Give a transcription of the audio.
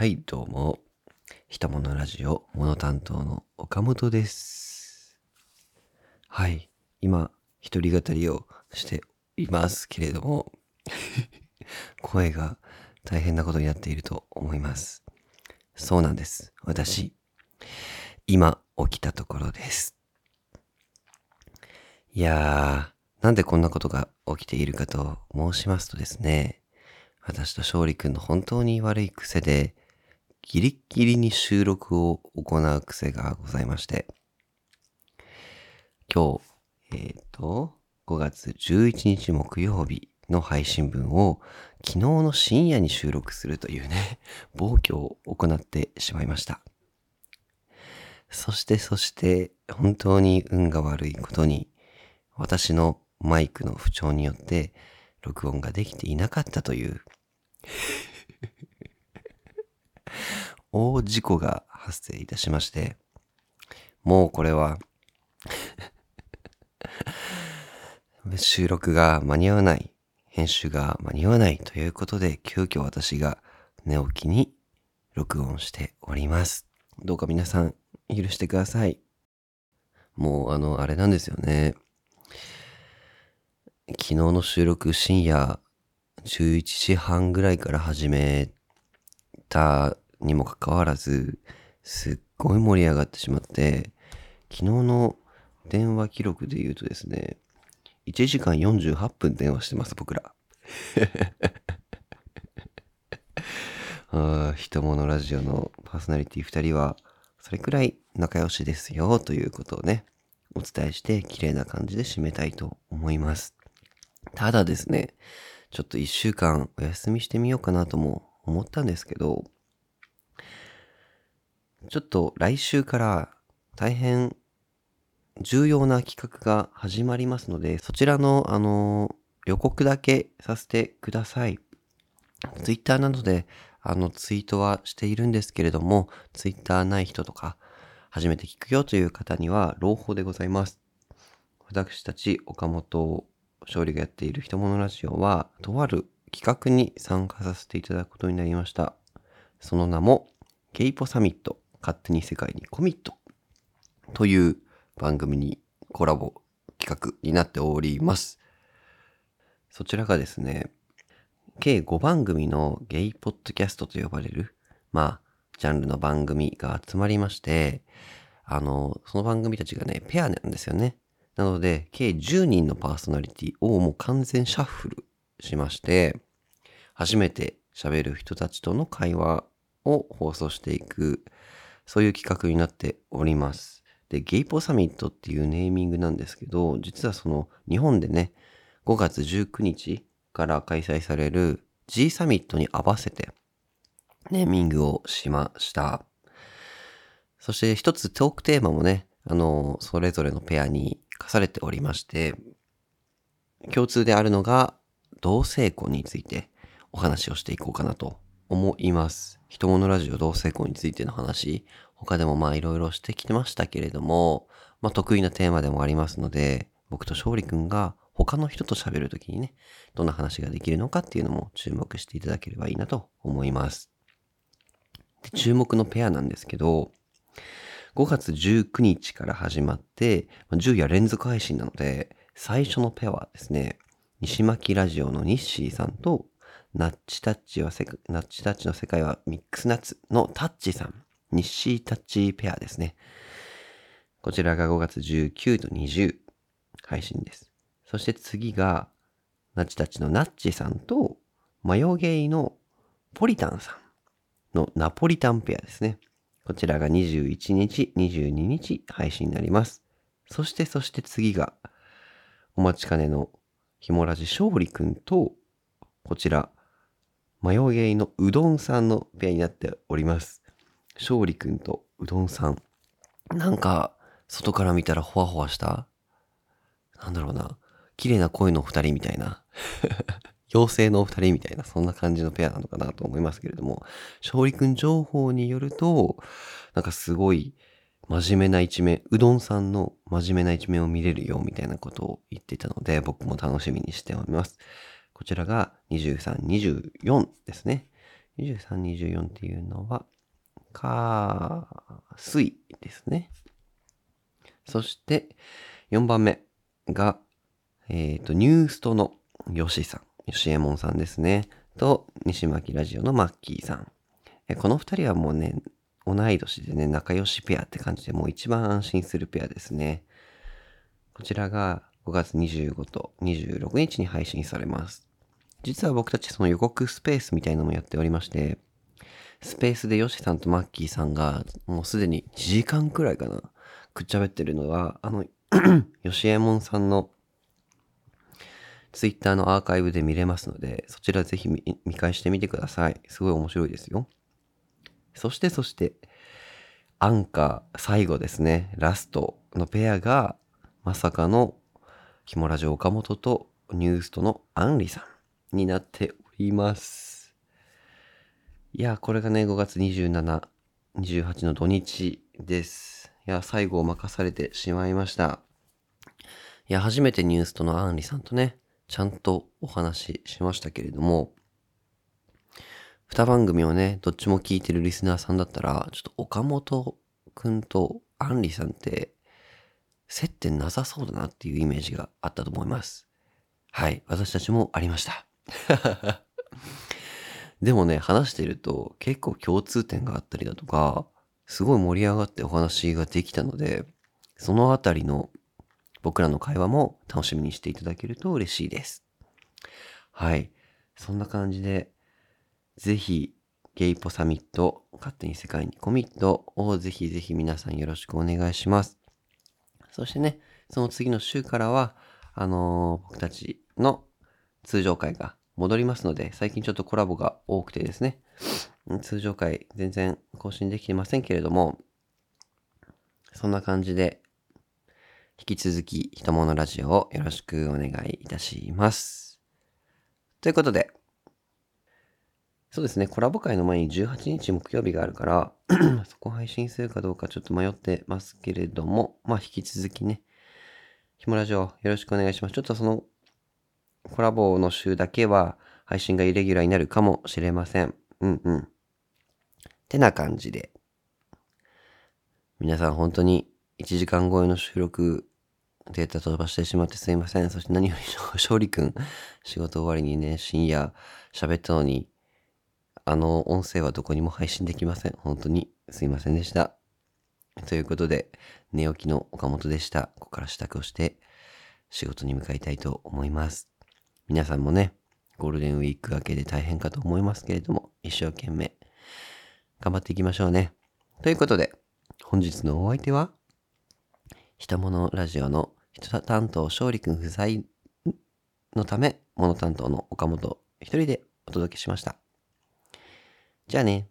はい、どうも。ひとものラジオ、モノ担当の岡本です。はい、今、一人語りをしていますけれども、声が大変なことになっていると思います。そうなんです。私、今、起きたところです。いやー、なんでこんなことが起きているかと申しますとですね、私と勝利くんの本当に悪い癖で、ギリッギリに収録を行う癖がございまして、今日、えっ、と、5月11日木曜日の配信分を昨日の深夜に収録するというね、暴挙を行ってしまいました。そしてそして、本当に運が悪いことに、私のマイクの不調によって、録音ができていなかったという、大事故が発生いたしまして、もうこれは、収録が間に合わない、編集が間に合わないということで、急遽私が寝起きに録音しております。どうか皆さん許してください。もうあの、あれなんですよね。昨日の収録深夜11時半ぐらいから始めたにもかかわらず、すっごい盛り上がってしまって、昨日の電話記録で言うとですね、1時間48分電話してます、僕ら。あ人物ラジオのパーソナリティ2人は、それくらい仲良しですよ、ということをね、お伝えして、綺麗な感じで締めたいと思います。ただですね、ちょっと1週間お休みしてみようかなとも思ったんですけど、ちょっと来週から大変重要な企画が始まりますので、そちらの、あの、予告だけさせてください。ツイッターなどで、あの、ツイートはしているんですけれども、ツイッターない人とか、初めて聞くよという方には、朗報でございます。私たち、岡本勝利がやっている人物ラジオは、とある企画に参加させていただくことになりました。その名も、ゲイポサミット、勝手に世界にコミットという番組にコラボ企画になっております。そちらがですね、計5番組のゲイポッドキャストと呼ばれる、まあ、ジャンルの番組が集まりまして、あの、その番組たちがね、ペアなんですよね。なので、計10人のパーソナリティをもう完全シャッフルしまして、初めて喋る人たちとの会話を放送していく、そういう企画になっております。で、ゲイポサミットっていうネーミングなんですけど、実はその日本でね、5月19日から開催される G サミットに合わせてネーミングをしました。そして一つトークテーマもね、あの、それぞれのペアに課されておりまして、共通であるのが同性婚についてお話をしていこうかなと思います。人物ラジオ同性婚についての話、他でもまあいろいろしてきてましたけれども、まあ得意なテーマでもありますので、僕と勝利くんが他の人と喋るときにね、どんな話ができるのかっていうのも注目していただければいいなと思います。で注目のペアなんですけど、5月19日から始まって、まあ10夜連続配信なので、最初のペアはですね、西巻ラジオのニッシーさんと、ナッチタッチはせ、ナッチタッチの世界はミックスナッツのタッチさん、ニッシータッチペアですね。こちらが5月19と20配信です。そして次が、ナッチタッチのナッチさんと、マヨゲイのポリタンさんのナポリタンペアですね。こちらが21日、22日配信になります。そして、そして次が、お待ちかねのひもラジ勝利くんと、こちら、マヨゲイのうどんさんのペアになっております。勝利くんとうどんさん。なんか、外から見たらほわほわした？なんだろうな。綺麗な声のお二人みたいな。妖精のお二人みたいな、そんな感じのペアなのかなと思いますけれども、勝利くん情報によると、なんかすごい真面目な一面、うどんさんの真面目な一面を見れるよみたいなことを言ってたので、僕も楽しみにしております。こちらが23、24ですね。23、24っていうのは、火、水ですね。そして、4番目が、えっ、ー、と、ニューストのヨシさん、ヨシエモンさんですね。と、西巻ラジオのマッキーさん。この二人はもうね、同い年でね、仲良しペアって感じでもう一番安心するペアですね。こちらが5月25と26日に配信されます。実は僕たちその予告スペースみたいなのもやっておりまして、スペースでヨシさんとマッキーさんがもうすでに1時間くらいかな、くっちゃべってるのは、あの、ヨシエモンさんのツイッターのアーカイブで見れますので、そちらぜひ見返してみてください。すごい面白いですよ。そしてそして、アンカー最後ですね、ラストのペアが、まさかの、キモラジオ岡本とニュースとのアンリさんになっております。いや、これがね、5月27、28の土日です。いや、最後を任されてしまいました。いや、初めてニュースとのアンリさんとね、ちゃんとお話ししましたけれども、二番組をね、どっちも聞いてるリスナーさんだったら、ちょっと岡本くんとアンリさんって接点なさそうだなっていうイメージがあったと思います。はい。私たちもありました。でもね、話してると結構共通点があったりだとか、すごい盛り上がってお話ができたので、そのあたりの僕らの会話も楽しみにしていただけると嬉しいです。はい。そんな感じで、ぜひ、ゲイポサミット、勝手に世界にコミットをぜひぜひ皆さんよろしくお願いします。そしてね、その次の週からは、あのー、僕たちの通常会が戻りますので、最近ちょっとコラボが多くてですね、通常会全然更新できてませんけれども、そんな感じで、引き続き、ひとものラジオをよろしくお願いいたします。ということで、そうですね、コラボ会の前に18日木曜日があるから、そこ配信するかどうかちょっと迷ってますけれども、まあ引き続きね、ひもラジオよろしくお願いします。ちょっとそのコラボの週だけは配信がイレギュラーになるかもしれません。うんうん。ってな感じで。皆さん本当に1時間超えの収録データ飛ばしてしまってすいません。そして何より勝利くん、仕事終わりにね、深夜喋ったのに、あの音声はどこにも配信できません。本当にすいませんでした。ということで、寝起きの岡本でした。ここから支度をして仕事に向かいたいと思います。皆さんもね、ゴールデンウィーク明けで大変かと思いますけれども、一生懸命頑張っていきましょうね。ということで、本日のお相手は、ひとものラジオの人担当勝利くん不在のため、モノ担当の岡本一人でお届けしました。じゃあね。